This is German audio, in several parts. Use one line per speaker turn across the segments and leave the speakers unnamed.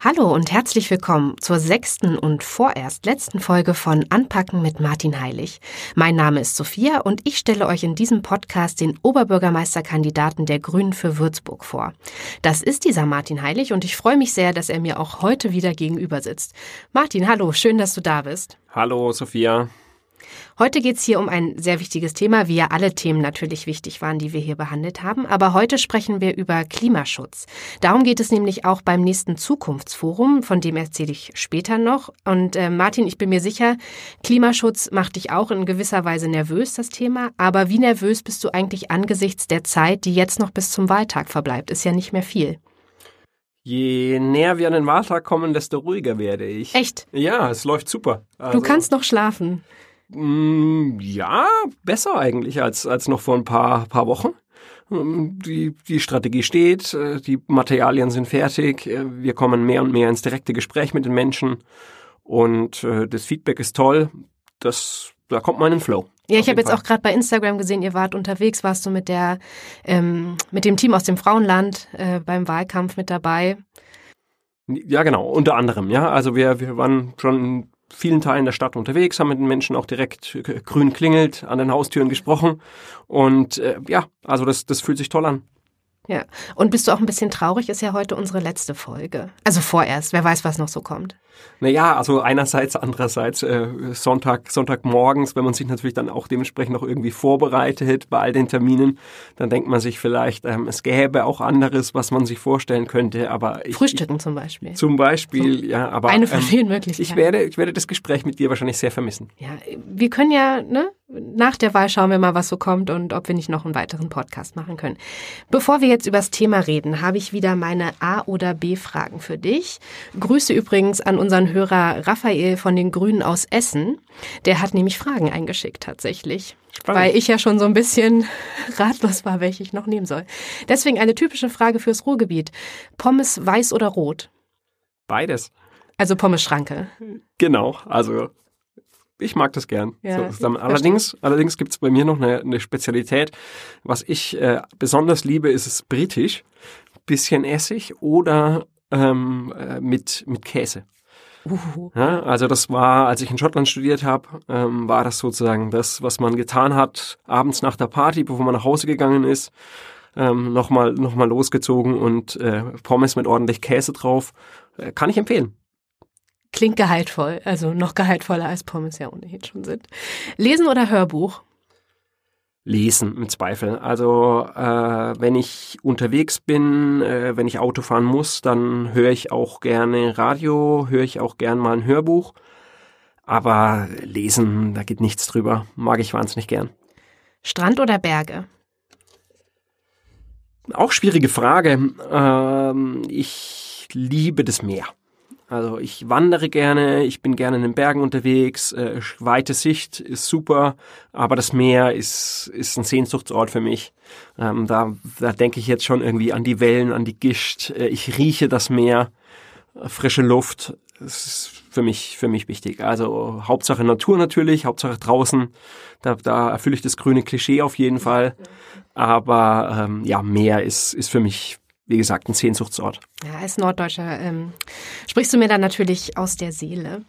Hallo und herzlich willkommen zur sechsten und vorerst letzten Folge von Anpacken mit Martin Heilig. Mein Name ist Sophia und ich stelle euch in diesem Podcast den Oberbürgermeisterkandidaten der Grünen für Würzburg vor. Das ist dieser Martin Heilig und ich freue mich sehr, dass er mir auch heute wieder gegenüber sitzt. Martin, hallo, schön, dass du da bist.
Hallo, Sophia.
Heute geht es hier um ein sehr wichtiges Thema, wie ja alle Themen natürlich wichtig waren, die wir hier behandelt haben. Aber heute sprechen wir über Klimaschutz. Darum geht es nämlich auch beim nächsten Zukunftsforum, von dem erzähle ich später noch. Und äh, Martin, ich bin mir sicher, Klimaschutz macht dich auch in gewisser Weise nervös, das Thema. Aber wie nervös bist du eigentlich angesichts der Zeit, die jetzt noch bis zum Wahltag verbleibt? Ist ja nicht mehr viel.
Je näher wir an den Wahltag kommen, desto ruhiger werde ich.
Echt?
Ja, es läuft super.
Also, du kannst noch schlafen.
Mm, ja, besser eigentlich als, als noch vor ein paar, paar Wochen. Mm, die, die Strategie steht, äh, die Materialien sind fertig, äh, wir kommen mehr und mehr ins direkte Gespräch mit den Menschen und äh, das Feedback ist toll. Das, da kommt man in den Flow.
Ja, ich habe jetzt auch gerade bei Instagram gesehen, ihr wart unterwegs, warst du mit der ähm, mit dem Team aus dem Frauenland äh, beim Wahlkampf mit dabei.
Ja, genau, unter anderem, ja. Also wir, wir waren schon vielen Teilen der Stadt unterwegs, haben mit den Menschen auch direkt grün klingelt, an den Haustüren gesprochen. Und äh, ja, also das, das fühlt sich toll an.
Ja. Und bist du auch ein bisschen traurig? Ist ja heute unsere letzte Folge. Also vorerst. Wer weiß, was noch so kommt.
Naja, also einerseits, andererseits äh, Sonntag, Sonntagmorgens, wenn man sich natürlich dann auch dementsprechend noch irgendwie vorbereitet bei all den Terminen, dann denkt man sich vielleicht, ähm, es gäbe auch anderes, was man sich vorstellen könnte. Aber ich,
Frühstücken
ich,
zum Beispiel.
Zum Beispiel, so, ja. Aber
eine von ähm, vielen Möglichkeiten.
Ich werde, ich werde das Gespräch mit dir wahrscheinlich sehr vermissen.
Ja, wir können ja, ne? Nach der Wahl schauen wir mal, was so kommt und ob wir nicht noch einen weiteren Podcast machen können. Bevor wir jetzt über das Thema reden, habe ich wieder meine A- oder B-Fragen für dich. Grüße übrigens an unseren Hörer Raphael von den Grünen aus Essen. Der hat nämlich Fragen eingeschickt tatsächlich. Spannend. Weil ich ja schon so ein bisschen ratlos war, welche ich noch nehmen soll. Deswegen eine typische Frage fürs Ruhrgebiet. Pommes weiß oder rot?
Beides.
Also Pommes Schranke.
Genau, also ich mag das gern. Ja, so allerdings allerdings gibt es bei mir noch eine, eine Spezialität. Was ich äh, besonders liebe, ist es britisch. Bisschen Essig oder ähm, äh, mit, mit Käse. Uh. Ja, also das war, als ich in Schottland studiert habe, ähm, war das sozusagen das, was man getan hat, abends nach der Party, bevor man nach Hause gegangen ist, ähm, nochmal noch mal losgezogen und äh, Pommes mit ordentlich Käse drauf. Äh, kann ich empfehlen.
Klingt gehaltvoll, also noch gehaltvoller als Pommes ja ohnehin schon sind. Lesen oder Hörbuch?
Lesen mit Zweifel. Also äh, wenn ich unterwegs bin, äh, wenn ich Auto fahren muss, dann höre ich auch gerne Radio, höre ich auch gern mal ein Hörbuch. Aber lesen, da geht nichts drüber. Mag ich wahnsinnig gern.
Strand oder Berge?
Auch schwierige Frage. Ähm, ich liebe das Meer. Also ich wandere gerne, ich bin gerne in den Bergen unterwegs, äh, weite Sicht ist super, aber das Meer ist, ist ein Sehnsuchtsort für mich. Ähm, da, da denke ich jetzt schon irgendwie an die Wellen, an die Gischt. Äh, ich rieche das Meer, äh, frische Luft. Das ist für mich, für mich wichtig. Also Hauptsache Natur natürlich, Hauptsache draußen. Da, da erfülle ich das grüne Klischee auf jeden Fall. Aber ähm, ja, Meer ist, ist für mich wie gesagt, ein Sehnsuchtsort.
Ja, als Norddeutscher ähm, sprichst du mir dann natürlich aus der Seele.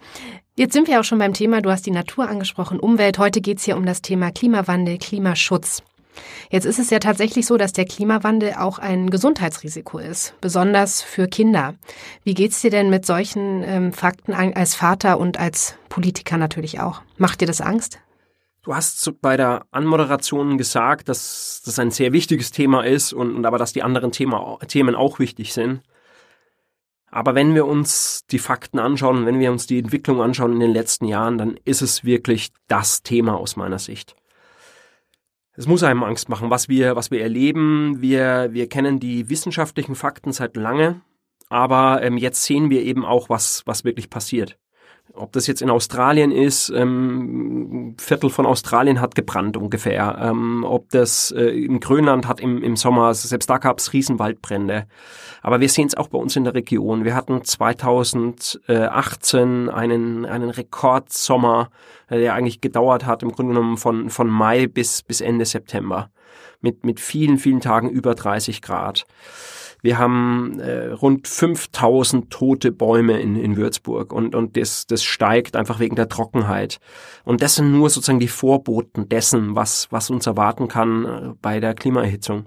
Jetzt sind wir auch schon beim Thema, du hast die Natur angesprochen, Umwelt. Heute geht es hier um das Thema Klimawandel, Klimaschutz. Jetzt ist es ja tatsächlich so, dass der Klimawandel auch ein Gesundheitsrisiko ist, besonders für Kinder. Wie geht's dir denn mit solchen ähm, Fakten als Vater und als Politiker natürlich auch? Macht dir das Angst?
Du hast bei der Anmoderation gesagt, dass das ein sehr wichtiges Thema ist und, und aber dass die anderen Thema, Themen auch wichtig sind. Aber wenn wir uns die Fakten anschauen, wenn wir uns die Entwicklung anschauen in den letzten Jahren, dann ist es wirklich das Thema aus meiner Sicht. Es muss einem Angst machen, was wir, was wir erleben. Wir, wir kennen die wissenschaftlichen Fakten seit lange, aber ähm, jetzt sehen wir eben auch, was, was wirklich passiert. Ob das jetzt in Australien ist, ähm, Viertel von Australien hat gebrannt ungefähr. Ähm, ob das äh, in Grönland hat im, im Sommer, also selbst da gab es Riesenwaldbrände. Aber wir sehen es auch bei uns in der Region. Wir hatten 2018 einen, einen Rekordsommer, äh, der eigentlich gedauert hat, im Grunde genommen von, von Mai bis, bis Ende September. Mit, mit vielen, vielen Tagen über 30 Grad. Wir haben äh, rund 5000 tote Bäume in, in Würzburg und, und das, das steigt einfach wegen der Trockenheit. Und das sind nur sozusagen die Vorboten dessen, was, was uns erwarten kann äh, bei der Klimaerhitzung.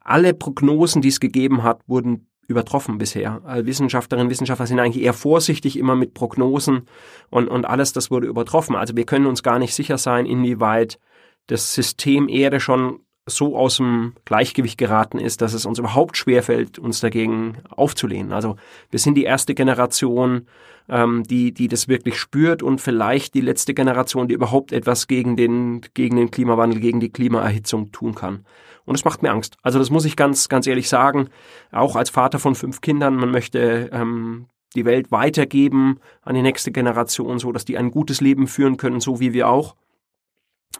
Alle Prognosen, die es gegeben hat, wurden übertroffen bisher. Wissenschaftlerinnen und Wissenschaftler sind eigentlich eher vorsichtig immer mit Prognosen und, und alles das wurde übertroffen. Also wir können uns gar nicht sicher sein, inwieweit das System Erde schon so aus dem Gleichgewicht geraten ist, dass es uns überhaupt schwerfällt, uns dagegen aufzulehnen. Also wir sind die erste Generation, ähm, die, die das wirklich spürt und vielleicht die letzte Generation, die überhaupt etwas gegen den, gegen den Klimawandel, gegen die Klimaerhitzung tun kann. Und es macht mir Angst. Also das muss ich ganz, ganz ehrlich sagen. Auch als Vater von fünf Kindern, man möchte ähm, die Welt weitergeben an die nächste Generation, so dass die ein gutes Leben führen können, so wie wir auch.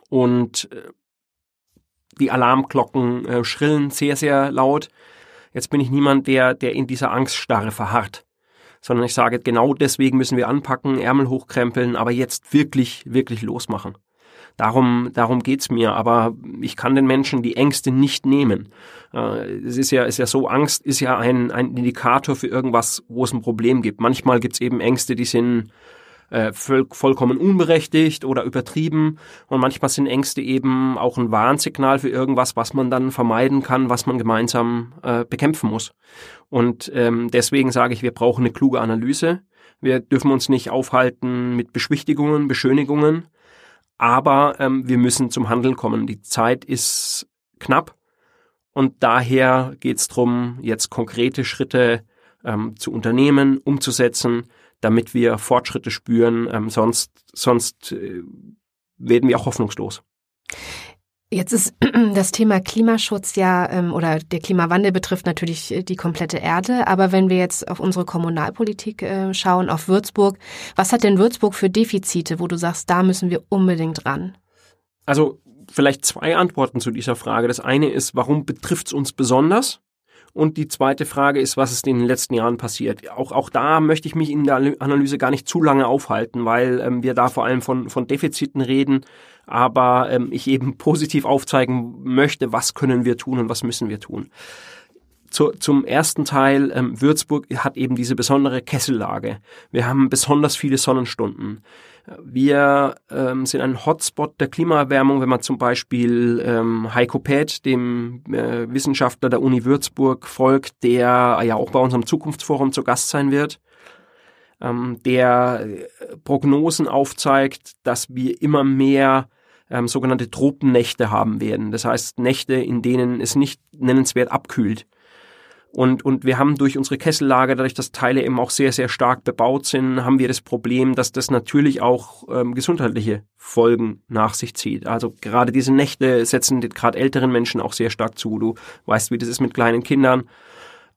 Und äh, die Alarmglocken äh, schrillen sehr, sehr laut. Jetzt bin ich niemand, der, der in dieser Angststarre verharrt, sondern ich sage, genau deswegen müssen wir anpacken, Ärmel hochkrempeln, aber jetzt wirklich, wirklich losmachen. Darum, darum geht's mir. Aber ich kann den Menschen die Ängste nicht nehmen. Äh, es ist ja, ist ja so, Angst ist ja ein, ein Indikator für irgendwas, wo es ein Problem gibt. Manchmal gibt's eben Ängste, die sind äh, voll, vollkommen unberechtigt oder übertrieben. Und manchmal sind Ängste eben auch ein Warnsignal für irgendwas, was man dann vermeiden kann, was man gemeinsam äh, bekämpfen muss. Und ähm, deswegen sage ich, wir brauchen eine kluge Analyse. Wir dürfen uns nicht aufhalten mit Beschwichtigungen, Beschönigungen, aber ähm, wir müssen zum Handeln kommen. Die Zeit ist knapp und daher geht es darum, jetzt konkrete Schritte ähm, zu unternehmen, umzusetzen, damit wir Fortschritte spüren. Ähm, sonst sonst äh, werden wir auch hoffnungslos.
Jetzt ist das Thema Klimaschutz ja ähm, oder der Klimawandel betrifft natürlich äh, die komplette Erde. Aber wenn wir jetzt auf unsere Kommunalpolitik äh, schauen, auf Würzburg, was hat denn Würzburg für Defizite, wo du sagst, da müssen wir unbedingt ran?
Also vielleicht zwei Antworten zu dieser Frage. Das eine ist, warum betrifft es uns besonders? Und die zweite Frage ist, was ist in den letzten Jahren passiert? Auch, auch da möchte ich mich in der Analyse gar nicht zu lange aufhalten, weil ähm, wir da vor allem von, von Defiziten reden, aber ähm, ich eben positiv aufzeigen möchte, was können wir tun und was müssen wir tun. Zu, zum ersten Teil, ähm, Würzburg hat eben diese besondere Kessellage. Wir haben besonders viele Sonnenstunden. Wir ähm, sind ein Hotspot der Klimaerwärmung, wenn man zum Beispiel ähm, Heiko Päth, dem äh, Wissenschaftler der Uni Würzburg, folgt, der ja auch bei unserem Zukunftsforum zu Gast sein wird, ähm, der äh, Prognosen aufzeigt, dass wir immer mehr ähm, sogenannte Tropennächte haben werden. Das heißt Nächte, in denen es nicht nennenswert abkühlt. Und, und wir haben durch unsere Kessellage, dadurch, dass Teile eben auch sehr, sehr stark bebaut sind, haben wir das Problem, dass das natürlich auch ähm, gesundheitliche Folgen nach sich zieht. Also gerade diese Nächte setzen gerade älteren Menschen auch sehr stark zu. Du weißt, wie das ist mit kleinen Kindern.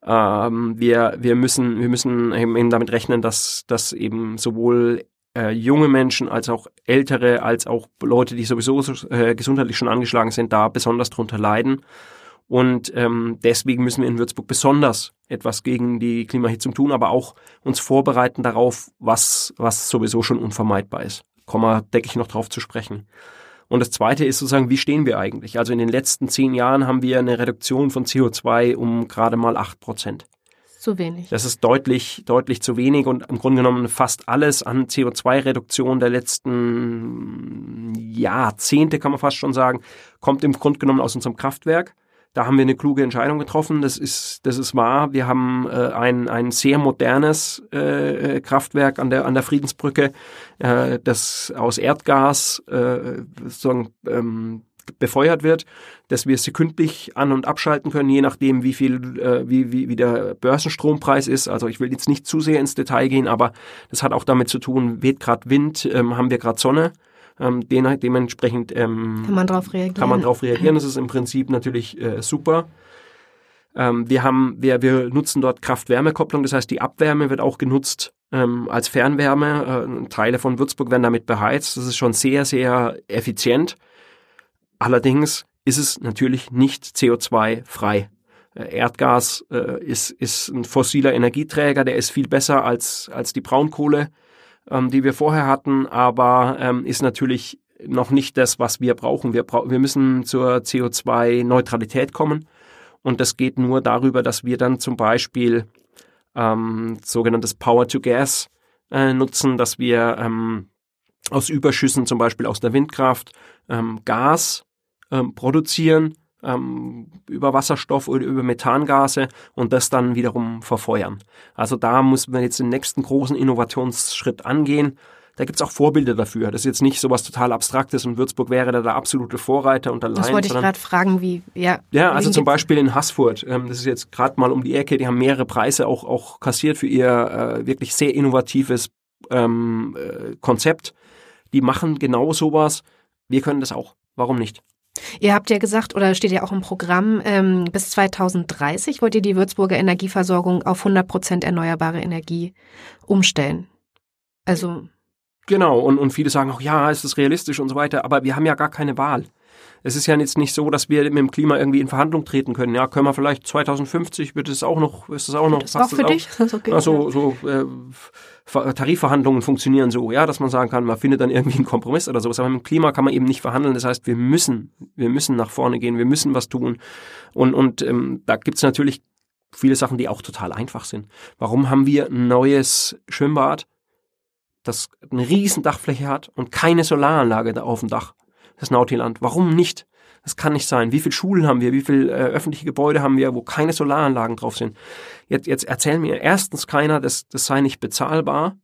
Ähm, wir, wir müssen, wir müssen eben damit rechnen, dass, dass eben sowohl äh, junge Menschen als auch ältere, als auch Leute, die sowieso äh, gesundheitlich schon angeschlagen sind, da besonders drunter leiden. Und ähm, deswegen müssen wir in Würzburg besonders etwas gegen die Klimahitzung tun, aber auch uns vorbereiten darauf, was, was sowieso schon unvermeidbar ist. Komma, decke ich noch drauf zu sprechen. Und das Zweite ist sozusagen, wie stehen wir eigentlich? Also in den letzten zehn Jahren haben wir eine Reduktion von CO2 um gerade mal acht Prozent.
Zu wenig.
Das ist deutlich, deutlich zu wenig und im Grunde genommen fast alles an CO2-Reduktion der letzten Jahrzehnte, kann man fast schon sagen, kommt im Grunde genommen aus unserem Kraftwerk. Da haben wir eine kluge Entscheidung getroffen. Das ist, das ist wahr. Wir haben äh, ein, ein sehr modernes äh, Kraftwerk an der, an der Friedensbrücke, äh, das aus Erdgas äh, sozusagen ähm, befeuert wird, dass wir sekündlich an- und abschalten können, je nachdem, wie viel, äh, wie, wie, wie der Börsenstrompreis ist. Also ich will jetzt nicht zu sehr ins Detail gehen, aber das hat auch damit zu tun, weht gerade Wind, ähm, haben wir gerade Sonne ähm, den, dementsprechend ähm,
kann man darauf reagieren.
Kann man darauf reagieren. Das ist im Prinzip natürlich äh, super. Ähm, wir haben, wir, wir nutzen dort Kraft-Wärme-Kopplung, das heißt, die Abwärme wird auch genutzt ähm, als Fernwärme. Äh, Teile von Würzburg werden damit beheizt. Das ist schon sehr, sehr effizient. Allerdings ist es natürlich nicht CO2-frei. Äh, Erdgas äh, ist, ist ein fossiler Energieträger, der ist viel besser als, als die Braunkohle ähm, die wir vorher hatten, aber ähm, ist natürlich noch nicht das, was wir brauchen. Wir, bra wir müssen zur CO2-Neutralität kommen. Und das geht nur darüber, dass wir dann zum Beispiel ähm, sogenanntes Power to Gas äh, nutzen, dass wir ähm, aus Überschüssen, zum Beispiel aus der Windkraft, ähm, Gas ähm, produzieren ähm, über Wasserstoff oder über Methangase und das dann wiederum verfeuern. Also da muss man jetzt den nächsten großen Innovationsschritt angehen. Da gibt's auch Vorbilder dafür. Das ist jetzt nicht so was total Abstraktes und Würzburg wäre da der absolute Vorreiter und allein.
Das wollte ich gerade fragen, wie, ja.
Ja, also zum Beispiel in Haßfurt, ähm, das ist jetzt gerade mal um die Ecke, die haben mehrere Preise auch, auch kassiert für ihr äh, wirklich sehr innovatives ähm, äh, Konzept. Die machen genau sowas. Wir können das auch. Warum nicht?
Ihr habt ja gesagt, oder steht ja auch im Programm, ähm, bis 2030 wollt ihr die Würzburger Energieversorgung auf 100 Prozent erneuerbare Energie umstellen. Also.
Genau, und, und viele sagen auch, ja, ist das realistisch und so weiter, aber wir haben ja gar keine Wahl. Es ist ja jetzt nicht so, dass wir mit dem Klima irgendwie in Verhandlung treten können. Ja, können wir vielleicht 2050 wird es auch noch, ist es auch noch.
Das auch für dich?
Okay, also so äh, Tarifverhandlungen funktionieren so, ja, dass man sagen kann, man findet dann irgendwie einen Kompromiss oder sowas. Aber mit dem Klima kann man eben nicht verhandeln. Das heißt, wir müssen, wir müssen nach vorne gehen, wir müssen was tun. Und und ähm, da gibt's natürlich viele Sachen, die auch total einfach sind. Warum haben wir ein neues Schwimmbad, das eine riesen Dachfläche hat und keine Solaranlage da auf dem Dach? Das Nautiland. Warum nicht? Das kann nicht sein. Wie viele Schulen haben wir? Wie viele äh, öffentliche Gebäude haben wir, wo keine Solaranlagen drauf sind? Jetzt, jetzt erzähl mir erstens keiner, das, das sei nicht bezahlbar.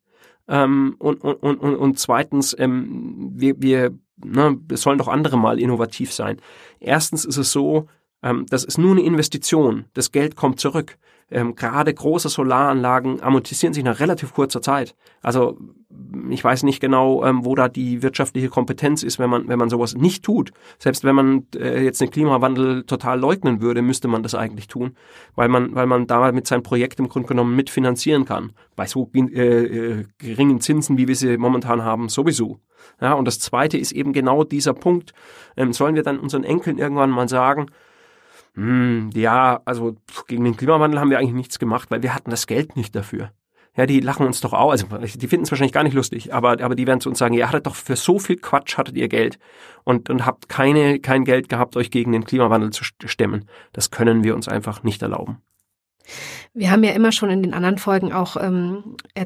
Ähm, und, und, und, und zweitens, ähm, wir, wir, ne, es sollen doch andere mal innovativ sein. Erstens ist es so, das ist nur eine Investition. Das Geld kommt zurück. Ähm, gerade große Solaranlagen amortisieren sich nach relativ kurzer Zeit. Also ich weiß nicht genau, ähm, wo da die wirtschaftliche Kompetenz ist, wenn man, wenn man sowas nicht tut. Selbst wenn man äh, jetzt den Klimawandel total leugnen würde, müsste man das eigentlich tun, weil man, weil man da mit seinem Projekt im Grunde genommen mitfinanzieren kann. Bei so äh, äh, geringen Zinsen, wie wir sie momentan haben, sowieso. Ja, und das zweite ist eben genau dieser Punkt. Ähm, sollen wir dann unseren Enkeln irgendwann mal sagen, hm, ja, also gegen den Klimawandel haben wir eigentlich nichts gemacht, weil wir hatten das Geld nicht dafür. Ja, die lachen uns doch auch, also die finden es wahrscheinlich gar nicht lustig, aber, aber die werden zu uns sagen, ihr hattet doch für so viel Quatsch hattet ihr Geld und, und habt keine, kein Geld gehabt, euch gegen den Klimawandel zu stemmen. Das können wir uns einfach nicht erlauben.
Wir haben ja immer schon in den anderen Folgen auch ähm, äh,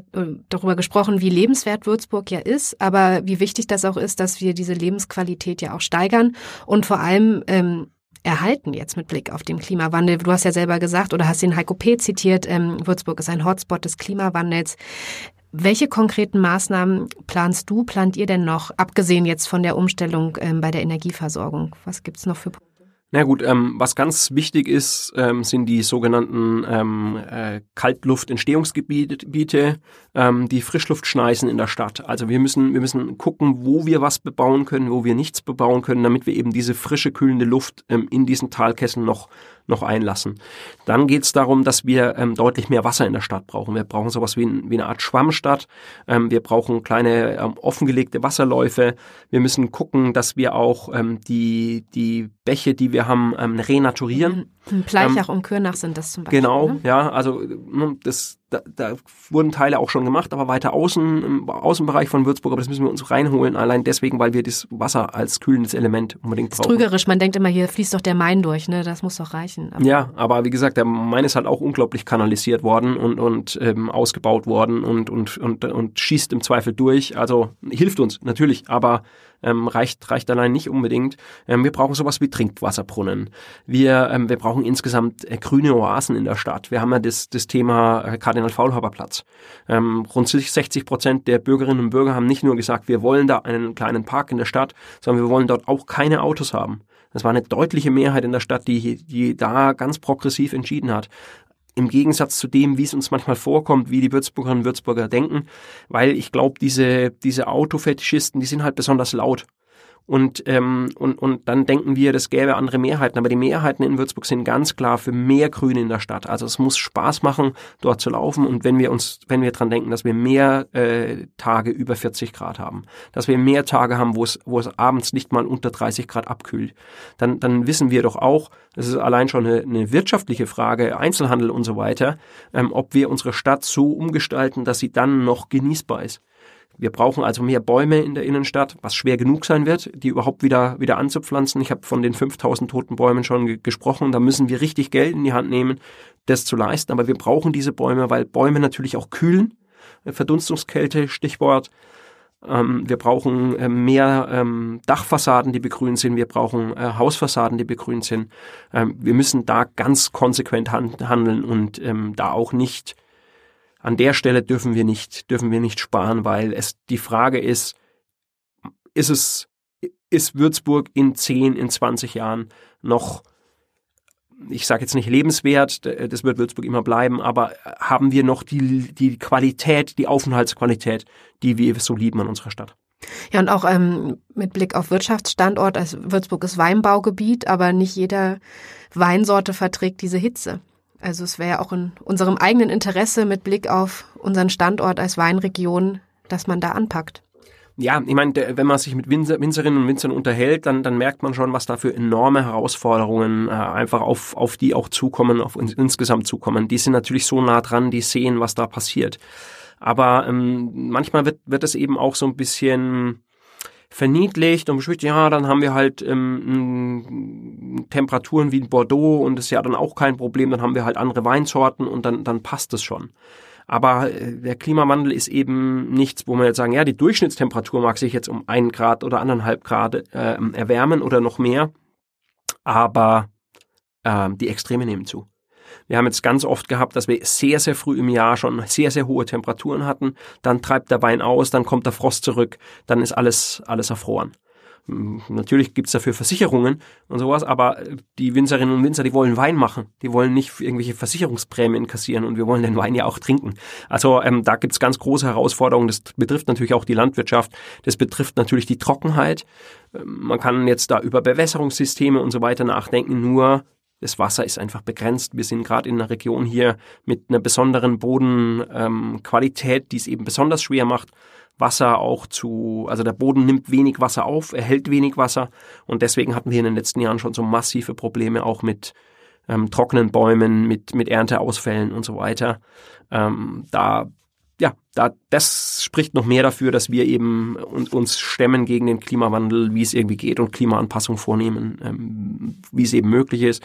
darüber gesprochen, wie lebenswert Würzburg ja ist, aber wie wichtig das auch ist, dass wir diese Lebensqualität ja auch steigern und vor allem ähm, erhalten jetzt mit Blick auf den Klimawandel? Du hast ja selber gesagt oder hast den Heiko P. zitiert, ähm, Würzburg ist ein Hotspot des Klimawandels. Welche konkreten Maßnahmen planst du, plant ihr denn noch, abgesehen jetzt von der Umstellung ähm, bei der Energieversorgung? Was gibt's noch für Punkte?
Na gut, ähm, was ganz wichtig ist, ähm, sind die sogenannten ähm, äh, Kaltluftentstehungsgebiete, ähm, die Frischluftschneisen in der Stadt. Also wir müssen, wir müssen gucken, wo wir was bebauen können, wo wir nichts bebauen können, damit wir eben diese frische, kühlende Luft ähm, in diesen Talkessel noch noch einlassen. Dann geht es darum, dass wir ähm, deutlich mehr Wasser in der Stadt brauchen. Wir brauchen sowas wie, ein, wie eine Art Schwammstadt. Ähm, wir brauchen kleine ähm, offengelegte Wasserläufe. Wir müssen gucken, dass wir auch ähm, die, die Bäche, die wir haben, ähm, renaturieren.
Pleichach ähm, und Kürnach sind das zum
Beispiel. Genau, ne? ja, also ne, das, da, da wurden Teile auch schon gemacht, aber weiter außen, im Außenbereich von Würzburg, aber das müssen wir uns reinholen, allein deswegen, weil wir das Wasser als kühlendes Element unbedingt brauchen.
Trügerisch, man denkt immer, hier fließt doch der Main durch, ne? Das muss doch reichen.
Aber ja, aber wie gesagt, der Main ist halt auch unglaublich kanalisiert worden und, und ähm, ausgebaut worden und, und, und, und schießt im Zweifel durch. Also hilft uns natürlich, aber ähm, reicht, reicht allein nicht unbedingt. Ähm, wir brauchen sowas wie Trinkwasserbrunnen. Wir, ähm, wir brauchen insgesamt äh, grüne Oasen in der Stadt. Wir haben ja das, das Thema äh, Kardinal Faulhaber Platz. Ähm, rund 60 Prozent der Bürgerinnen und Bürger haben nicht nur gesagt, wir wollen da einen kleinen Park in der Stadt, sondern wir wollen dort auch keine Autos haben. Das war eine deutliche Mehrheit in der Stadt, die, die da ganz progressiv entschieden hat im Gegensatz zu dem, wie es uns manchmal vorkommt, wie die Würzburgerinnen und Würzburger denken, weil ich glaube, diese, diese Autofetischisten, die sind halt besonders laut. Und, ähm, und, und dann denken wir, das gäbe andere Mehrheiten. Aber die Mehrheiten in Würzburg sind ganz klar für mehr Grün in der Stadt. Also es muss Spaß machen, dort zu laufen. Und wenn wir uns, wenn wir dran denken, dass wir mehr äh, Tage über 40 Grad haben, dass wir mehr Tage haben, wo es, wo es abends nicht mal unter 30 Grad abkühlt, dann, dann wissen wir doch auch, das ist allein schon eine, eine wirtschaftliche Frage, Einzelhandel und so weiter, ähm, ob wir unsere Stadt so umgestalten, dass sie dann noch genießbar ist. Wir brauchen also mehr Bäume in der Innenstadt, was schwer genug sein wird, die überhaupt wieder, wieder anzupflanzen. Ich habe von den 5000 toten Bäumen schon gesprochen. Da müssen wir richtig Geld in die Hand nehmen, das zu leisten. Aber wir brauchen diese Bäume, weil Bäume natürlich auch kühlen. Verdunstungskälte, Stichwort. Ähm, wir brauchen äh, mehr ähm, Dachfassaden, die begrünt sind. Wir brauchen äh, Hausfassaden, die begrünt sind. Ähm, wir müssen da ganz konsequent handeln und ähm, da auch nicht an der Stelle dürfen wir nicht dürfen wir nicht sparen, weil es die Frage ist, ist es ist Würzburg in 10, in 20 Jahren noch ich sage jetzt nicht lebenswert, das wird Würzburg immer bleiben, aber haben wir noch die, die Qualität, die Aufenthaltsqualität, die wir so lieben an unserer Stadt?
Ja, und auch ähm, mit Blick auf Wirtschaftsstandort, also Würzburg ist Weinbaugebiet, aber nicht jeder Weinsorte verträgt diese Hitze. Also es wäre ja auch in unserem eigenen Interesse mit Blick auf unseren Standort als Weinregion, dass man da anpackt
ja, ich meine, wenn man sich mit Winzer, Winzerinnen und Winzern unterhält, dann, dann merkt man schon, was da für enorme Herausforderungen äh, einfach auf, auf die auch zukommen, auf uns insgesamt zukommen. Die sind natürlich so nah dran, die sehen, was da passiert. Aber ähm, manchmal wird, wird es eben auch so ein bisschen verniedlicht und beschwichtigt, ja, dann haben wir halt ähm, Temperaturen wie in Bordeaux und das ist ja dann auch kein Problem, dann haben wir halt andere Weinsorten und dann, dann passt es schon. Aber äh, der Klimawandel ist eben nichts, wo man jetzt sagen, ja, die Durchschnittstemperatur mag sich jetzt um ein Grad oder anderthalb Grad äh, erwärmen oder noch mehr, aber äh, die Extreme nehmen zu. Wir haben jetzt ganz oft gehabt, dass wir sehr, sehr früh im Jahr schon sehr, sehr hohe Temperaturen hatten. Dann treibt der Wein aus, dann kommt der Frost zurück, dann ist alles, alles erfroren. Natürlich gibt's dafür Versicherungen und sowas, aber die Winzerinnen und Winzer, die wollen Wein machen. Die wollen nicht irgendwelche Versicherungsprämien kassieren und wir wollen den Wein ja auch trinken. Also ähm, da gibt's ganz große Herausforderungen. Das betrifft natürlich auch die Landwirtschaft. Das betrifft natürlich die Trockenheit. Ähm, man kann jetzt da über Bewässerungssysteme und so weiter nachdenken. Nur das Wasser ist einfach begrenzt. Wir sind gerade in einer Region hier mit einer besonderen Bodenqualität, ähm, die es eben besonders schwer macht, Wasser auch zu, also der Boden nimmt wenig Wasser auf, er hält wenig Wasser und deswegen hatten wir in den letzten Jahren schon so massive Probleme auch mit ähm, trockenen Bäumen, mit, mit Ernteausfällen und so weiter. Ähm, da, ja, da, das spricht noch mehr dafür, dass wir eben uns, stemmen gegen den Klimawandel, wie es irgendwie geht und Klimaanpassung vornehmen, ähm, wie es eben möglich ist.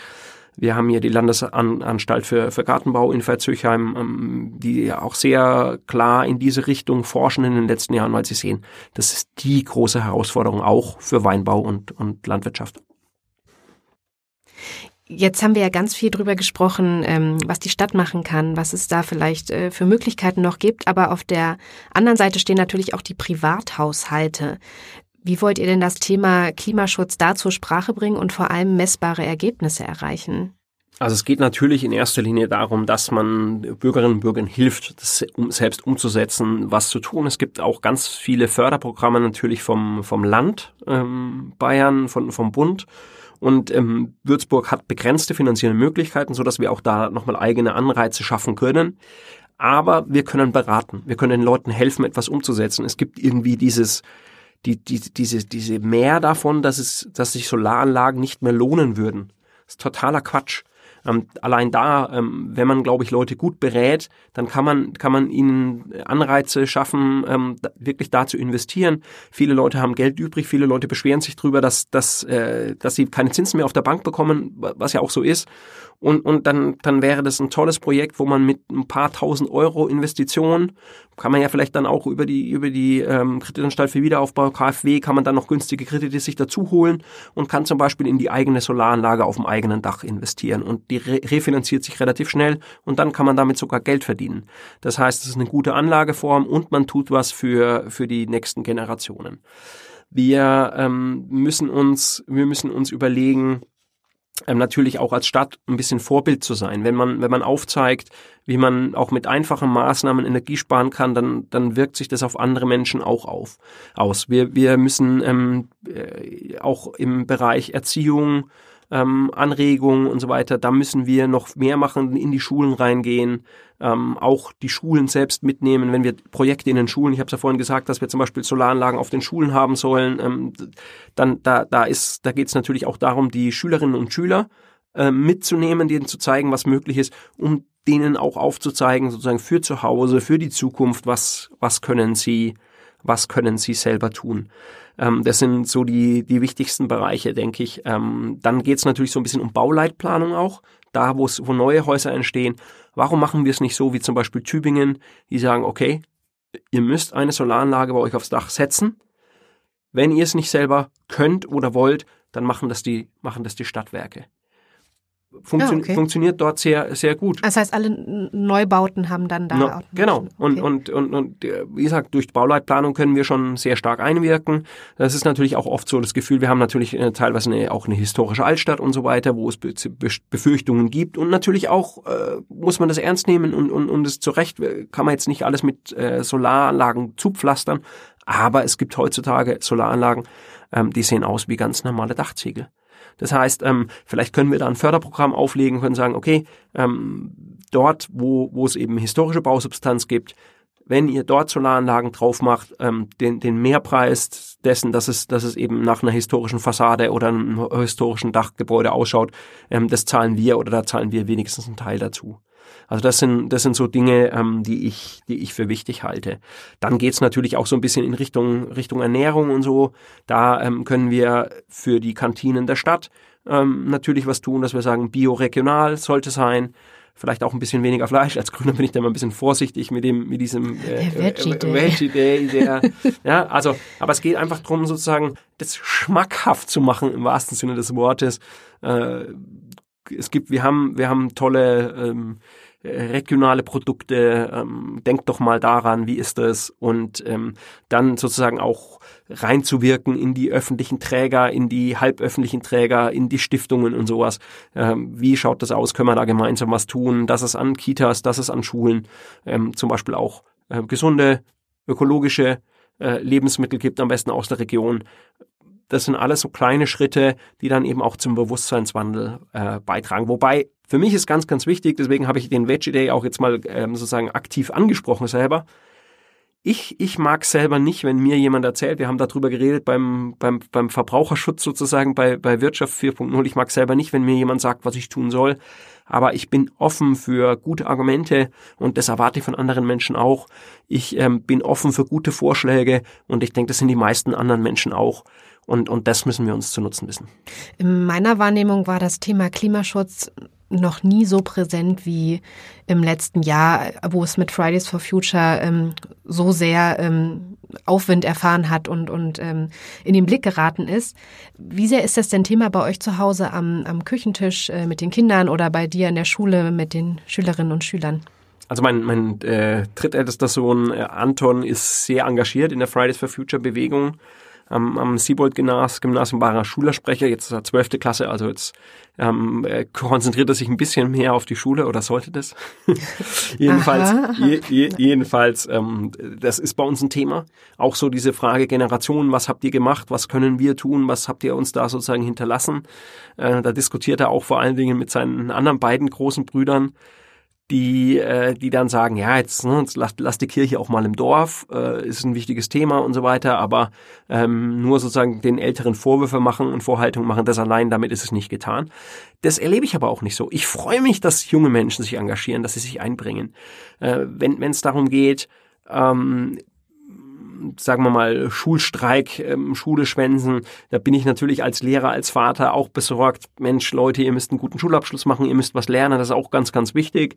Wir haben hier die Landesanstalt für, für Gartenbau in Verzüchheim, ähm, die auch sehr klar in diese Richtung forschen in den letzten Jahren, weil sie sehen, das ist die große Herausforderung auch für Weinbau und, und Landwirtschaft.
Jetzt haben wir ja ganz viel drüber gesprochen, ähm, was die Stadt machen kann, was es da vielleicht äh, für Möglichkeiten noch gibt. Aber auf der anderen Seite stehen natürlich auch die Privathaushalte. Wie wollt ihr denn das Thema Klimaschutz da zur Sprache bringen und vor allem messbare Ergebnisse erreichen?
Also es geht natürlich in erster Linie darum, dass man Bürgerinnen und Bürgern hilft, das selbst umzusetzen, was zu tun. Es gibt auch ganz viele Förderprogramme natürlich vom, vom Land ähm, Bayern, von, vom Bund. Und ähm, Würzburg hat begrenzte finanzielle Möglichkeiten, so dass wir auch da nochmal eigene Anreize schaffen können. Aber wir können beraten. Wir können den Leuten helfen, etwas umzusetzen. Es gibt irgendwie dieses, die, die, diese, diese Mehr davon, dass es, dass sich Solaranlagen nicht mehr lohnen würden. Das ist totaler Quatsch. Ähm, allein da, ähm, wenn man, glaube ich, Leute gut berät, dann kann man, kann man ihnen Anreize schaffen, ähm, wirklich da zu investieren. Viele Leute haben Geld übrig, viele Leute beschweren sich drüber, dass, dass, äh, dass sie keine Zinsen mehr auf der Bank bekommen, was ja auch so ist. Und, und dann, dann wäre das ein tolles Projekt, wo man mit ein paar tausend Euro Investitionen, kann man ja vielleicht dann auch über die, über die ähm, Kreditanstalt für Wiederaufbau, KfW, kann man dann noch günstige Kredite sich dazu holen und kann zum Beispiel in die eigene Solaranlage auf dem eigenen Dach investieren. Und die re refinanziert sich relativ schnell und dann kann man damit sogar Geld verdienen. Das heißt, es ist eine gute Anlageform und man tut was für, für die nächsten Generationen. Wir ähm, müssen uns, wir müssen uns überlegen, ähm, natürlich auch als Stadt ein bisschen Vorbild zu sein. Wenn man, wenn man aufzeigt, wie man auch mit einfachen Maßnahmen Energie sparen kann, dann, dann wirkt sich das auf andere Menschen auch auf, aus. Wir, wir müssen ähm, äh, auch im Bereich Erziehung, ähm, Anregungen und so weiter, da müssen wir noch mehr machen, in die Schulen reingehen, ähm, auch die Schulen selbst mitnehmen, wenn wir Projekte in den Schulen, ich habe es ja vorhin gesagt, dass wir zum Beispiel Solaranlagen auf den Schulen haben sollen, ähm, dann da, da ist, da geht es natürlich auch darum, die Schülerinnen und Schüler äh, mitzunehmen, denen zu zeigen, was möglich ist, um denen auch aufzuzeigen, sozusagen für zu Hause, für die Zukunft, was, was können sie was können sie selber tun. Ähm, das sind so die, die wichtigsten Bereiche, denke ich. Ähm, dann geht es natürlich so ein bisschen um Bauleitplanung auch, da wo neue Häuser entstehen. Warum machen wir es nicht so wie zum Beispiel Tübingen, die sagen, okay, ihr müsst eine Solaranlage bei euch aufs Dach setzen. Wenn ihr es nicht selber könnt oder wollt, dann machen das die, machen das die Stadtwerke funktio ah, okay. funktioniert dort sehr, sehr gut.
Das heißt, alle Neubauten haben dann da. No,
genau. Okay. Und, und, und, und wie gesagt, durch Bauleitplanung können wir schon sehr stark einwirken. Das ist natürlich auch oft so das Gefühl, wir haben natürlich äh, teilweise eine, auch eine historische Altstadt und so weiter, wo es Be Be Befürchtungen gibt. Und natürlich auch äh, muss man das ernst nehmen und, und, und es zurecht kann man jetzt nicht alles mit äh, Solaranlagen zupflastern. Aber es gibt heutzutage Solaranlagen, ähm, die sehen aus wie ganz normale Dachziegel. Das heißt, ähm, vielleicht können wir da ein Förderprogramm auflegen, können sagen, okay, ähm, dort, wo, wo es eben historische Bausubstanz gibt, wenn ihr dort Solaranlagen drauf macht, ähm, den, den Mehrpreis dessen, dass es, dass es eben nach einer historischen Fassade oder einem historischen Dachgebäude ausschaut, ähm, das zahlen wir oder da zahlen wir wenigstens einen Teil dazu. Also das sind, das sind so Dinge, ähm, die, ich, die ich für wichtig halte. Dann geht's natürlich auch so ein bisschen in Richtung, Richtung Ernährung und so. Da ähm, können wir für die Kantinen der Stadt ähm, natürlich was tun, dass wir sagen, bioregional sollte sein vielleicht auch ein bisschen weniger Fleisch. Als Grüner bin ich da mal ein bisschen vorsichtig mit dem, mit diesem
äh, Veggie Day. Veggie
Day der, ja, also, aber es geht einfach darum, sozusagen das schmackhaft zu machen im wahrsten Sinne des Wortes. Äh, es gibt, wir haben, wir haben tolle ähm, regionale Produkte, ähm, denkt doch mal daran, wie ist das und ähm, dann sozusagen auch reinzuwirken in die öffentlichen Träger, in die halböffentlichen Träger, in die Stiftungen und sowas. Ähm, wie schaut das aus? Können wir da gemeinsam was tun? Das ist an Kitas, das ist an Schulen, ähm, zum Beispiel auch äh, gesunde, ökologische äh, Lebensmittel gibt, am besten aus der Region. Das sind alles so kleine Schritte, die dann eben auch zum Bewusstseinswandel äh, beitragen. Wobei für mich ist ganz, ganz wichtig, deswegen habe ich den Veggie Day auch jetzt mal ähm, sozusagen aktiv angesprochen selber. Ich, ich mag selber nicht, wenn mir jemand erzählt, wir haben darüber geredet beim, beim, beim Verbraucherschutz sozusagen, bei, bei Wirtschaft 4.0, ich mag selber nicht, wenn mir jemand sagt, was ich tun soll, aber ich bin offen für gute Argumente und das erwarte ich von anderen Menschen auch. Ich ähm, bin offen für gute Vorschläge und ich denke, das sind die meisten anderen Menschen auch. Und, und das müssen wir uns zu nutzen wissen.
In meiner Wahrnehmung war das Thema Klimaschutz noch nie so präsent wie im letzten Jahr, wo es mit Fridays for Future ähm, so sehr ähm, Aufwind erfahren hat und, und ähm, in den Blick geraten ist. Wie sehr ist das denn Thema bei euch zu Hause am, am Küchentisch äh, mit den Kindern oder bei dir in der Schule mit den Schülerinnen und Schülern?
Also mein, mein äh, drittältester Sohn äh, Anton ist sehr engagiert in der Fridays for Future Bewegung am, am Siebold-Gymnasium war er Schulersprecher, jetzt ist er zwölfte Klasse, also jetzt ähm, konzentriert er sich ein bisschen mehr auf die Schule oder sollte das? jedenfalls, je, je, jedenfalls, ähm, das ist bei uns ein Thema. Auch so diese Frage Generation, was habt ihr gemacht, was können wir tun, was habt ihr uns da sozusagen hinterlassen? Äh, da diskutiert er auch vor allen Dingen mit seinen anderen beiden großen Brüdern die, äh, die dann sagen, ja, jetzt, ne, jetzt lass, lass die Kirche auch mal im Dorf, äh, ist ein wichtiges Thema und so weiter, aber ähm, nur sozusagen den Älteren Vorwürfe machen und Vorhaltungen machen, das allein, damit ist es nicht getan. Das erlebe ich aber auch nicht so. Ich freue mich, dass junge Menschen sich engagieren, dass sie sich einbringen. Äh, wenn es darum geht, ähm, sagen wir mal, Schulstreik, ähm, Schule schwänzen, da bin ich natürlich als Lehrer, als Vater auch besorgt. Mensch, Leute, ihr müsst einen guten Schulabschluss machen, ihr müsst was lernen, das ist auch ganz, ganz wichtig.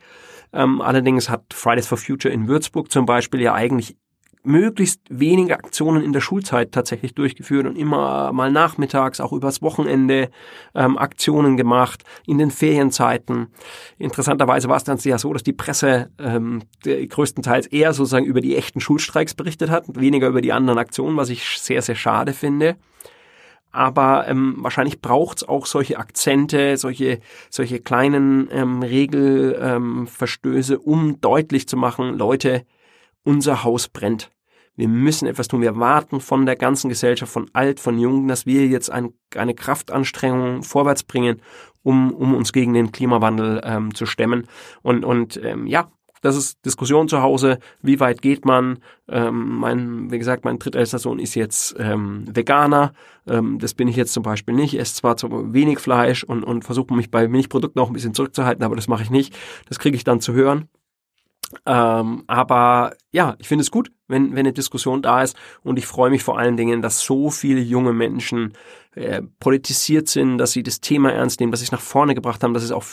Ähm, allerdings hat Fridays for Future in Würzburg zum Beispiel ja eigentlich möglichst wenige Aktionen in der Schulzeit tatsächlich durchgeführt und immer mal nachmittags, auch übers Wochenende ähm, Aktionen gemacht, in den Ferienzeiten. Interessanterweise war es dann ja so, dass die Presse ähm, größtenteils eher sozusagen über die echten Schulstreiks berichtet hat, weniger über die anderen Aktionen, was ich sehr, sehr schade finde aber ähm, wahrscheinlich braucht's auch solche Akzente, solche, solche kleinen ähm, Regelverstöße, ähm, um deutlich zu machen, Leute, unser Haus brennt. Wir müssen etwas tun. Wir warten von der ganzen Gesellschaft, von alt, von jung, dass wir jetzt ein, eine Kraftanstrengung vorwärts bringen, um, um uns gegen den Klimawandel ähm, zu stemmen. Und, und ähm, ja, das ist Diskussion zu Hause. Wie weit geht man? Ähm, mein, wie gesagt, mein drittältester Sohn ist jetzt ähm, Veganer. Ähm, das bin ich jetzt zum Beispiel nicht. Esse zwar zu wenig Fleisch und, und versuche mich bei Milchprodukten auch ein bisschen zurückzuhalten, aber das mache ich nicht. Das kriege ich dann zu hören. Ähm, aber ja, ich finde es gut, wenn, wenn eine Diskussion da ist. Und ich freue mich vor allen Dingen, dass so viele junge Menschen äh, politisiert sind, dass sie das Thema ernst nehmen, dass sie es nach vorne gebracht haben, dass es auch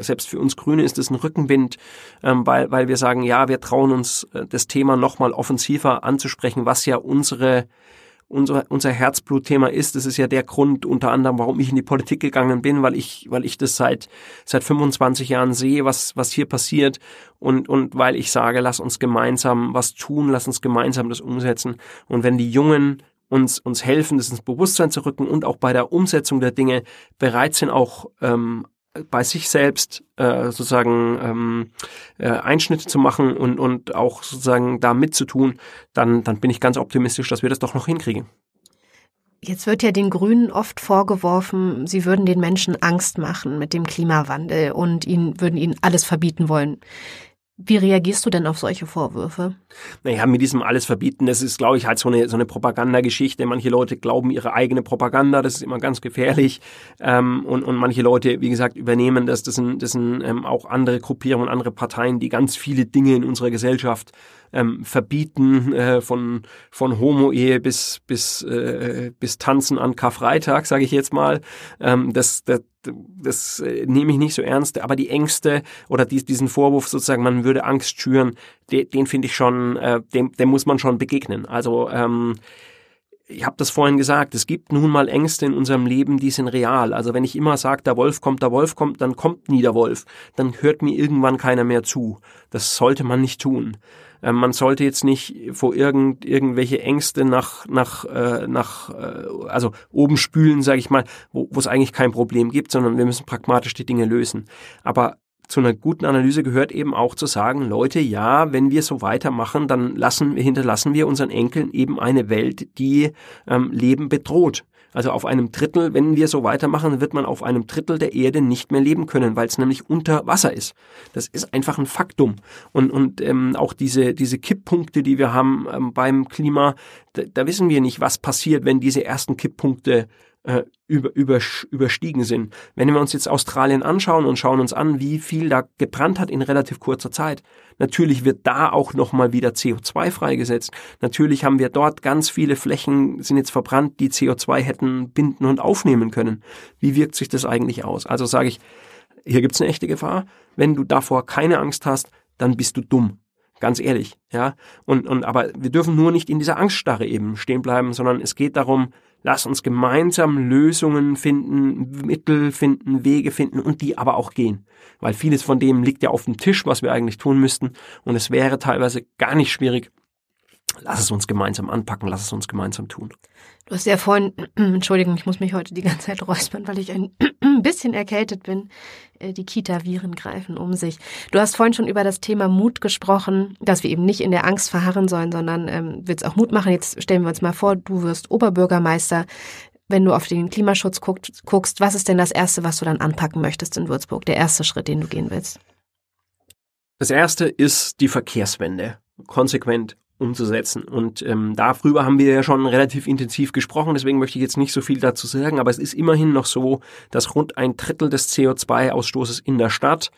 selbst für uns Grüne ist es ein Rückenwind, ähm, weil, weil wir sagen, ja, wir trauen uns äh, das Thema nochmal offensiver anzusprechen, was ja unsere unser, unser Herzblutthema ist. Das ist ja der Grund unter anderem, warum ich in die Politik gegangen bin, weil ich, weil ich das seit, seit 25 Jahren sehe, was, was hier passiert und, und weil ich sage, lass uns gemeinsam was tun, lass uns gemeinsam das umsetzen. Und wenn die Jungen uns, uns helfen, das ins Bewusstsein zu rücken und auch bei der Umsetzung der Dinge bereit sind, auch ähm, bei sich selbst äh, sozusagen ähm, äh, Einschnitte zu machen und, und auch sozusagen da mitzutun, dann, dann bin ich ganz optimistisch, dass wir das doch noch hinkriegen.
Jetzt wird ja den Grünen oft vorgeworfen, sie würden den Menschen Angst machen mit dem Klimawandel und ihnen würden ihnen alles verbieten wollen. Wie reagierst du denn auf solche Vorwürfe?
Naja, mit diesem alles verbieten, das ist, glaube ich, halt so eine, so eine Propagandageschichte. Manche Leute glauben ihre eigene Propaganda, das ist immer ganz gefährlich. Ähm, und, und manche Leute, wie gesagt, übernehmen das. Das sind, das sind ähm, auch andere Gruppierungen, andere Parteien, die ganz viele Dinge in unserer Gesellschaft ähm, verbieten, äh, von, von Homo-Ehe bis, bis, äh, bis Tanzen an Karfreitag, sage ich jetzt mal. Ähm, das, das, das äh, nehme ich nicht so ernst, aber die Ängste oder die, diesen Vorwurf sozusagen, man würde Angst schüren, den, den finde ich schon, äh, dem, dem muss man schon begegnen. Also ähm, ich habe das vorhin gesagt, es gibt nun mal Ängste in unserem Leben, die sind real. Also wenn ich immer sage, der Wolf kommt, der Wolf kommt, dann kommt nie der Wolf. Dann hört mir irgendwann keiner mehr zu. Das sollte man nicht tun. Äh, man sollte jetzt nicht vor irgend, irgendwelche Ängste nach, nach, äh, nach äh, also oben spülen, sage ich mal, wo es eigentlich kein Problem gibt, sondern wir müssen pragmatisch die Dinge lösen. Aber zu einer guten Analyse gehört eben auch zu sagen, Leute, ja, wenn wir so weitermachen, dann lassen, hinterlassen wir unseren Enkeln eben eine Welt, die ähm, Leben bedroht. Also auf einem Drittel, wenn wir so weitermachen, wird man auf einem Drittel der Erde nicht mehr leben können, weil es nämlich unter Wasser ist. Das ist einfach ein Faktum. Und, und ähm, auch diese, diese Kipppunkte, die wir haben ähm, beim Klima, da, da wissen wir nicht, was passiert, wenn diese ersten Kipppunkte äh, über, über, überstiegen sind. Wenn wir uns jetzt Australien anschauen und schauen uns an, wie viel da gebrannt hat in relativ kurzer Zeit, natürlich wird da auch nochmal wieder CO2 freigesetzt. Natürlich haben wir dort ganz viele Flächen sind jetzt verbrannt, die CO2 hätten binden und aufnehmen können. Wie wirkt sich das eigentlich aus? Also sage ich, hier gibt's eine echte Gefahr. Wenn du davor keine Angst hast, dann bist du dumm. Ganz ehrlich, ja. Und, und, aber wir dürfen nur nicht in dieser Angststarre eben stehen bleiben, sondern es geht darum, Lass uns gemeinsam Lösungen finden, Mittel finden, Wege finden und die aber auch gehen. Weil vieles von dem liegt ja auf dem Tisch, was wir eigentlich tun müssten. Und es wäre teilweise gar nicht schwierig, Lass es uns gemeinsam anpacken, lass es uns gemeinsam tun.
Du hast ja vorhin, Entschuldigung, ich muss mich heute die ganze Zeit räuspern, weil ich ein bisschen erkältet bin. Äh, die Kita-Viren greifen um sich. Du hast vorhin schon über das Thema Mut gesprochen, dass wir eben nicht in der Angst verharren sollen, sondern ähm, willst auch Mut machen. Jetzt stellen wir uns mal vor, du wirst Oberbürgermeister. Wenn du auf den Klimaschutz guckst, guckst, was ist denn das Erste, was du dann anpacken möchtest in Würzburg? Der erste Schritt, den du gehen willst?
Das erste ist die Verkehrswende. Konsequent umzusetzen. Und ähm, darüber haben wir ja schon relativ intensiv gesprochen, deswegen möchte ich jetzt nicht so viel dazu sagen, aber es ist immerhin noch so, dass rund ein Drittel des CO2-Ausstoßes in der Stadt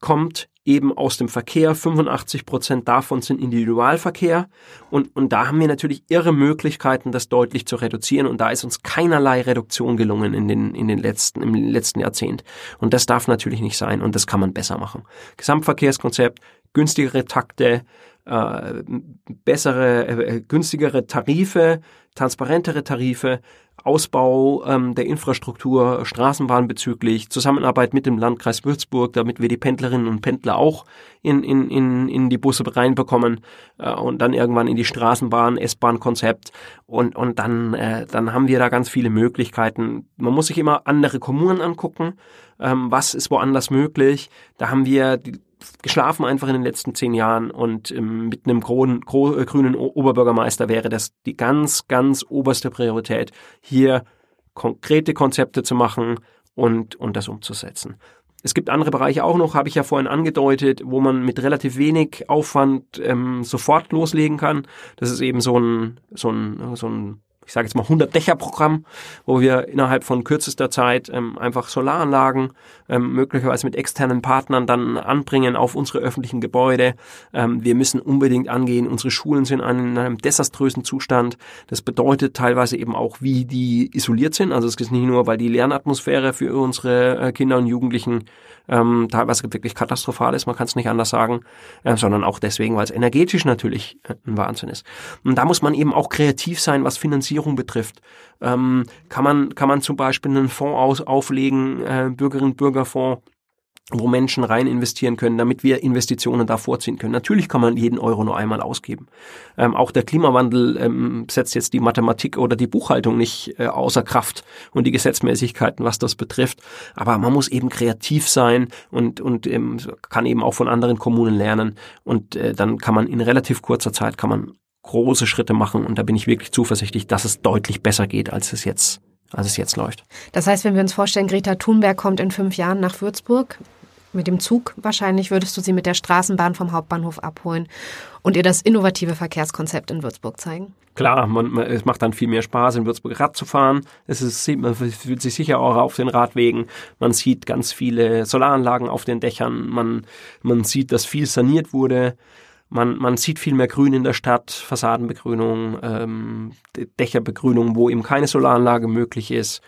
kommt eben aus dem Verkehr. 85 Prozent davon sind Individualverkehr. Und, und da haben wir natürlich irre Möglichkeiten, das deutlich zu reduzieren. Und da ist uns keinerlei Reduktion gelungen in den, in den letzten, im letzten Jahrzehnt. Und das darf natürlich nicht sein. Und das kann man besser machen. Gesamtverkehrskonzept, günstigere Takte, äh, bessere, äh, günstigere Tarife, transparentere Tarife, Ausbau ähm, der Infrastruktur, Straßenbahn bezüglich, Zusammenarbeit mit dem Landkreis Würzburg, damit wir die Pendlerinnen und Pendler auch in, in, in, in die Busse reinbekommen äh, und dann irgendwann in die Straßenbahn, S-Bahn-Konzept und, und dann, äh, dann haben wir da ganz viele Möglichkeiten. Man muss sich immer andere Kommunen angucken, ähm, was ist woanders möglich. Da haben wir die, geschlafen einfach in den letzten zehn Jahren und ähm, mit einem grünen, grünen Oberbürgermeister wäre das die ganz, ganz oberste Priorität, hier konkrete Konzepte zu machen und, und das umzusetzen. Es gibt andere Bereiche auch noch, habe ich ja vorhin angedeutet, wo man mit relativ wenig Aufwand ähm, sofort loslegen kann. Das ist eben so ein, so ein, so ein ich sage jetzt mal 100 Dächer Programm, wo wir innerhalb von kürzester Zeit ähm, einfach Solaranlagen ähm, möglicherweise mit externen Partnern dann anbringen auf unsere öffentlichen Gebäude. Ähm, wir müssen unbedingt angehen, unsere Schulen sind in einem desaströsen Zustand. Das bedeutet teilweise eben auch, wie die isoliert sind. Also es ist nicht nur, weil die Lernatmosphäre für unsere äh, Kinder und Jugendlichen ähm, teilweise wirklich katastrophal ist, man kann es nicht anders sagen, äh, sondern auch deswegen, weil es energetisch natürlich äh, ein Wahnsinn ist. Und da muss man eben auch kreativ sein, was Finanzierung betrifft. Ähm, kann man kann man zum Beispiel einen Fonds aus, auflegen, äh, Bürgerinnen Bürgerfonds, wo Menschen rein investieren können, damit wir Investitionen da vorziehen können. Natürlich kann man jeden Euro nur einmal ausgeben. Ähm, auch der Klimawandel ähm, setzt jetzt die Mathematik oder die Buchhaltung nicht äh, außer Kraft und die Gesetzmäßigkeiten, was das betrifft. Aber man muss eben kreativ sein und, und ähm, kann eben auch von anderen Kommunen lernen. Und äh, dann kann man in relativ kurzer Zeit kann man große Schritte machen. Und da bin ich wirklich zuversichtlich, dass es deutlich besser geht, als es jetzt als es jetzt läuft.
Das heißt, wenn wir uns vorstellen, Greta Thunberg kommt in fünf Jahren nach Würzburg, mit dem Zug wahrscheinlich würdest du sie mit der Straßenbahn vom Hauptbahnhof abholen und ihr das innovative Verkehrskonzept in Würzburg zeigen.
Klar, man, man, es macht dann viel mehr Spaß, in Würzburg Rad zu fahren. Es ist, man fühlt sich sicher auch auf den Radwegen. Man sieht ganz viele Solaranlagen auf den Dächern. Man, man sieht, dass viel saniert wurde. Man, man sieht viel mehr Grün in der Stadt, Fassadenbegrünung, ähm, Dächerbegrünung, wo eben keine Solaranlage möglich ist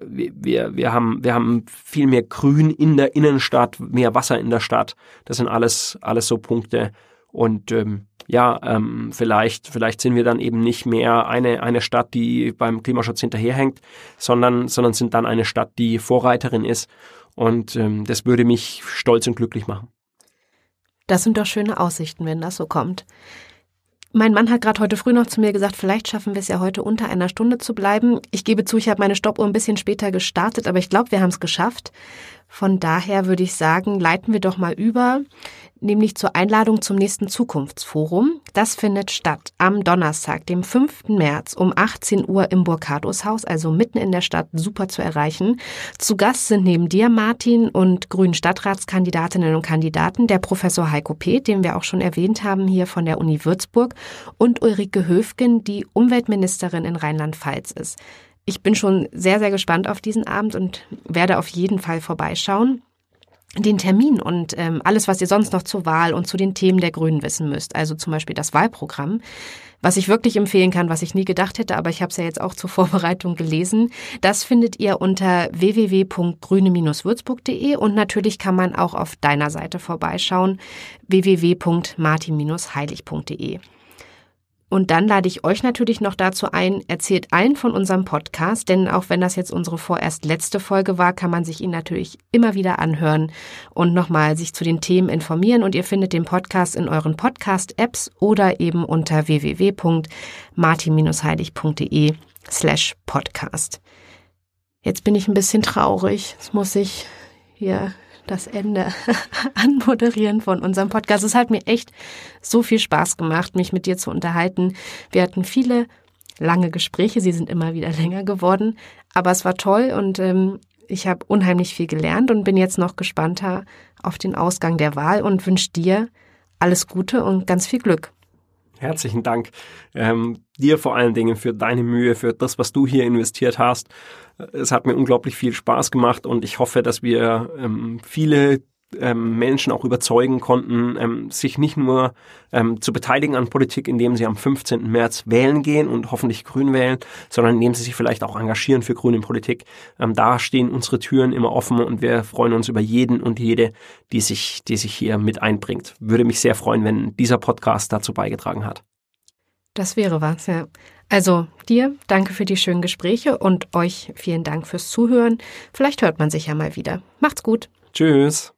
wir, wir, haben, wir haben viel mehr Grün in der Innenstadt, mehr Wasser in der Stadt. Das sind alles, alles so Punkte. Und ähm, ja, ähm, vielleicht, vielleicht sind wir dann eben nicht mehr eine, eine Stadt, die beim Klimaschutz hinterherhängt, sondern, sondern sind dann eine Stadt, die Vorreiterin ist. Und ähm, das würde mich stolz und glücklich machen.
Das sind doch schöne Aussichten, wenn das so kommt. Mein Mann hat gerade heute früh noch zu mir gesagt, vielleicht schaffen wir es ja heute unter einer Stunde zu bleiben. Ich gebe zu, ich habe meine Stoppuhr ein bisschen später gestartet, aber ich glaube, wir haben es geschafft. Von daher würde ich sagen, leiten wir doch mal über nämlich zur Einladung zum nächsten Zukunftsforum. Das findet statt am Donnerstag, dem 5. März um 18 Uhr im Burkadushaus, also mitten in der Stadt, super zu erreichen. Zu Gast sind neben dir, Martin, und grünen Stadtratskandidatinnen und Kandidaten der Professor Heiko Peth, den wir auch schon erwähnt haben, hier von der Uni Würzburg, und Ulrike Höfgen, die Umweltministerin in Rheinland-Pfalz ist. Ich bin schon sehr, sehr gespannt auf diesen Abend und werde auf jeden Fall vorbeischauen. Den Termin und ähm, alles, was ihr sonst noch zur Wahl und zu den Themen der Grünen wissen müsst, also zum Beispiel das Wahlprogramm, was ich wirklich empfehlen kann, was ich nie gedacht hätte, aber ich habe es ja jetzt auch zur Vorbereitung gelesen, das findet ihr unter www.grüne-würzburg.de und natürlich kann man auch auf deiner Seite vorbeischauen, www.martin-heilig.de. Und dann lade ich euch natürlich noch dazu ein, erzählt allen von unserem Podcast, denn auch wenn das jetzt unsere vorerst letzte Folge war, kann man sich ihn natürlich immer wieder anhören und nochmal sich zu den Themen informieren. Und ihr findet den Podcast in euren Podcast-Apps oder eben unter www.martin-heilig.de slash podcast. Jetzt bin ich ein bisschen traurig. Jetzt muss ich hier das Ende anmoderieren von unserem Podcast. Es hat mir echt so viel Spaß gemacht, mich mit dir zu unterhalten. Wir hatten viele lange Gespräche, sie sind immer wieder länger geworden, aber es war toll und ähm, ich habe unheimlich viel gelernt und bin jetzt noch gespannter auf den Ausgang der Wahl und wünsche dir alles Gute und ganz viel Glück.
Herzlichen Dank ähm, dir vor allen Dingen für deine Mühe, für das, was du hier investiert hast. Es hat mir unglaublich viel Spaß gemacht und ich hoffe, dass wir ähm, viele ähm, Menschen auch überzeugen konnten, ähm, sich nicht nur ähm, zu beteiligen an Politik, indem sie am 15. März wählen gehen und hoffentlich grün wählen, sondern indem sie sich vielleicht auch engagieren für grüne Politik. Ähm, da stehen unsere Türen immer offen und wir freuen uns über jeden und jede, die sich, die sich hier mit einbringt. Würde mich sehr freuen, wenn dieser Podcast dazu beigetragen hat.
Das wäre was, ja. Also dir danke für die schönen Gespräche und euch vielen Dank fürs Zuhören. Vielleicht hört man sich ja mal wieder. Macht's gut.
Tschüss.